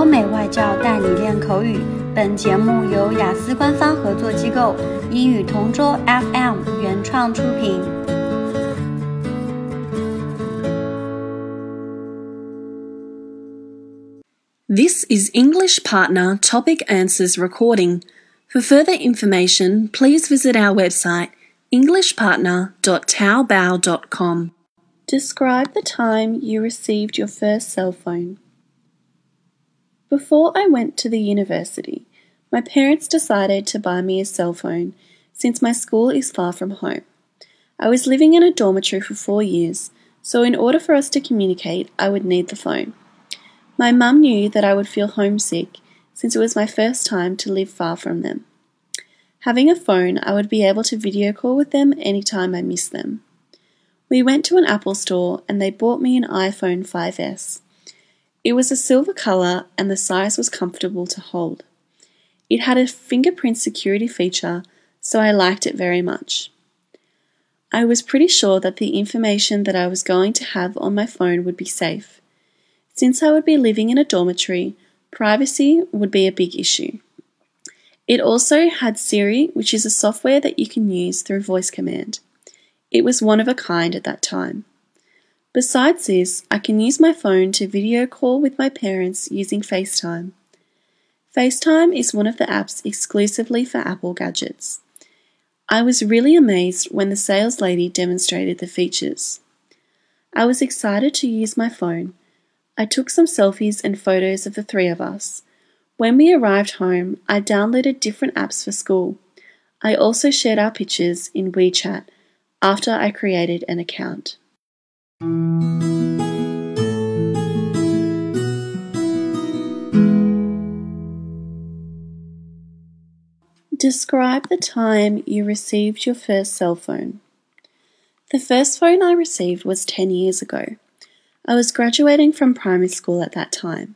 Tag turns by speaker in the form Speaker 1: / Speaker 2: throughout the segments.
Speaker 1: 欧美外教带你练口语。本节目由雅思官方合作机构英语同桌 FM 原创出品。
Speaker 2: This is English Partner Topic Answers recording. For further information, please visit our website englishpartner.taobao.com. Describe the time you received your first cell phone. Before I went to the university, my parents decided to buy me a cell phone since my school is far from home. I was living in a dormitory for four years, so in order for us to communicate, I would need the phone. My mum knew that I would feel homesick since it was my first time to live far from them. Having a phone, I would be able to video call with them anytime I missed them. We went to an Apple store and they bought me an iPhone 5S. It was a silver colour and the size was comfortable to hold. It had a fingerprint security feature, so I liked it very much. I was pretty sure that the information that I was going to have on my phone would be safe. Since I would be living in a dormitory, privacy would be a big issue. It also had Siri, which is a software that you can use through voice command. It was one of a kind at that time. Besides this, I can use my phone to video call with my parents using FaceTime. FaceTime is one of the apps exclusively for Apple gadgets. I was really amazed when the sales lady demonstrated the features. I was excited to use my phone. I took some selfies and photos of the three of us. When we arrived home, I downloaded different apps for school. I also shared our pictures in WeChat after I created an account. Describe the time you received your first cell phone. The first phone I received was 10 years ago. I was graduating from primary school at that time.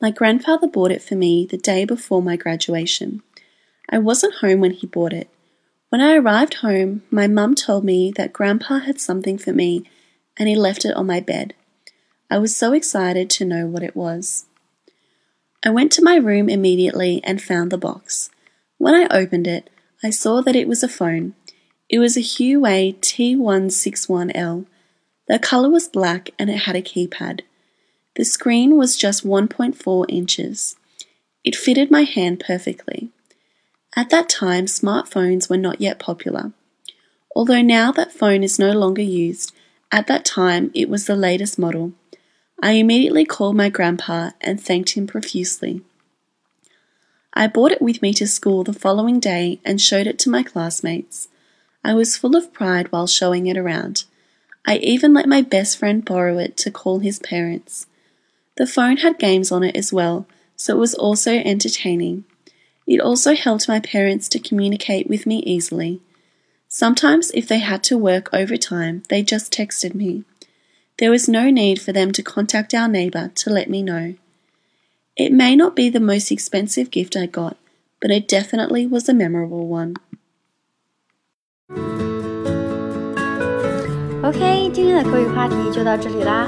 Speaker 2: My grandfather bought it for me the day before my graduation. I wasn't home when he bought it, when I arrived home, my mum told me that Grandpa had something for me and he left it on my bed. I was so excited to know what it was. I went to my room immediately and found the box. When I opened it, I saw that it was a phone. It was a Huawei T161L. The color was black and it had a keypad. The screen was just 1.4 inches. It fitted my hand perfectly. At that time, smartphones were not yet popular. Although now that phone is no longer used, at that time it was the latest model. I immediately called my grandpa and thanked him profusely. I brought it with me to school the following day and showed it to my classmates. I was full of pride while showing it around. I even let my best friend borrow it to call his parents. The phone had games on it as well, so it was also entertaining. It also helped my parents to communicate with me easily. Sometimes, if they had to work overtime, they just texted me. There was no need for them to contact our neighbour to let me know. It may not be the most expensive gift I got, but it definitely was a memorable one.
Speaker 1: OK，今天的口语话题就到这里啦。